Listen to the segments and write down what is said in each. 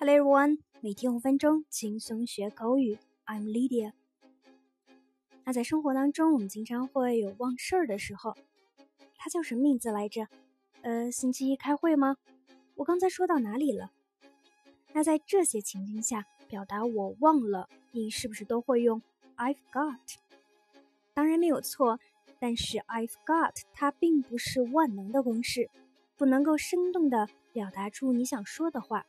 Hello everyone，每天五分钟轻松学口语。I'm Lydia。那在生活当中，我们经常会有忘事儿的时候。它叫什么名字来着？呃，星期一开会吗？我刚才说到哪里了？那在这些情境下，表达我忘了，你是不是都会用 I've got？当然没有错，但是 I've got 它并不是万能的公式，不能够生动的表达出你想说的话。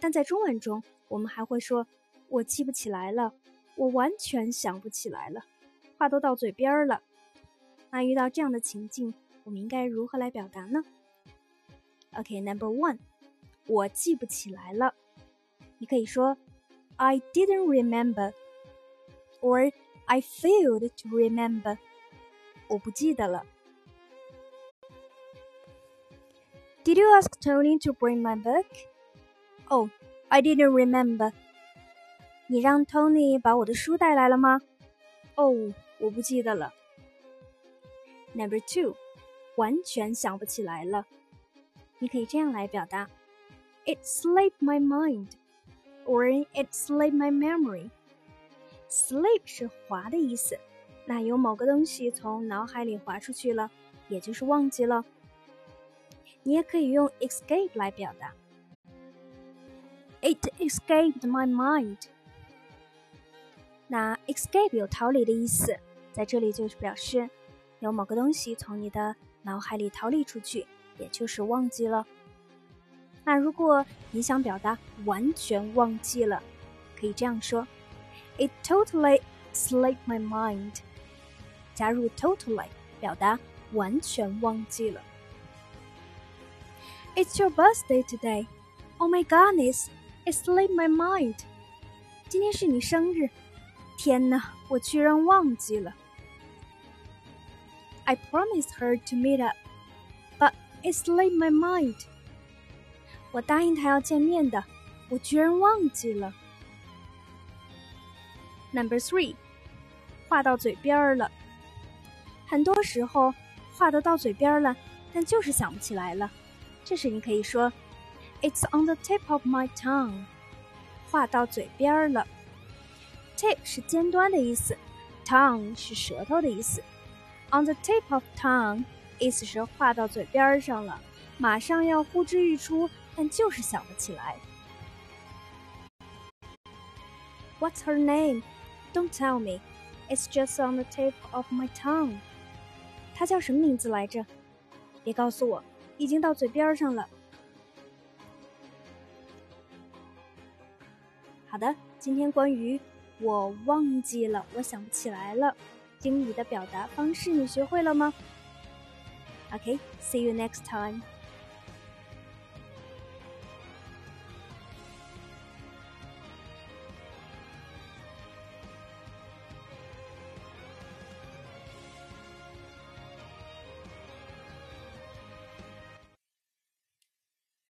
但在中文中，我们还会说“我记不起来了”，“我完全想不起来了”，话都到嘴边儿了。那遇到这样的情境，我们应该如何来表达呢？OK，Number one，我记不起来了。你可以说 “I didn't remember”，or “I failed to remember”，我不记得了。Did you ask Tony to bring my book? Oh, I didn't remember. 你让 Tony 把我的书带来了吗？哦，我不记得了。Number two，完全想不起来了。你可以这样来表达：It slipped my mind，or it slipped my memory。Slip 是滑的意思，那有某个东西从脑海里滑出去了，也就是忘记了。你也可以用 escape 来表达。It escaped my mind。那 escape 有逃离的意思，在这里就是表示有某个东西从你的脑海里逃离出去，也就是忘记了。那如果你想表达完全忘记了，可以这样说：It totally slipped my mind。加入 totally 表达完全忘记了。It's your birthday today. Oh my goodness! It slipped my mind. 今天是你生日，天哪，我居然忘记了。I promised her to meet up, but it slipped my mind. 我答应她要见面的，我居然忘记了。Number three，话到嘴边了。很多时候话都到嘴边了，但就是想不起来了。这时你可以说。It's on the tip of my tongue，话到嘴边了。Tip 是尖端的意思，tongue 是舌头的意思。On the tip of tongue 意思是话到嘴边上了，马上要呼之欲出，但就是想不起来。What's her name? Don't tell me. It's just on the tip of my tongue. 她叫什么名字来着？别告诉我，已经到嘴边上了。 好的，今天关于我忘记了，我想不起来了，英语的表达方式你学会了吗？OK，see you next time。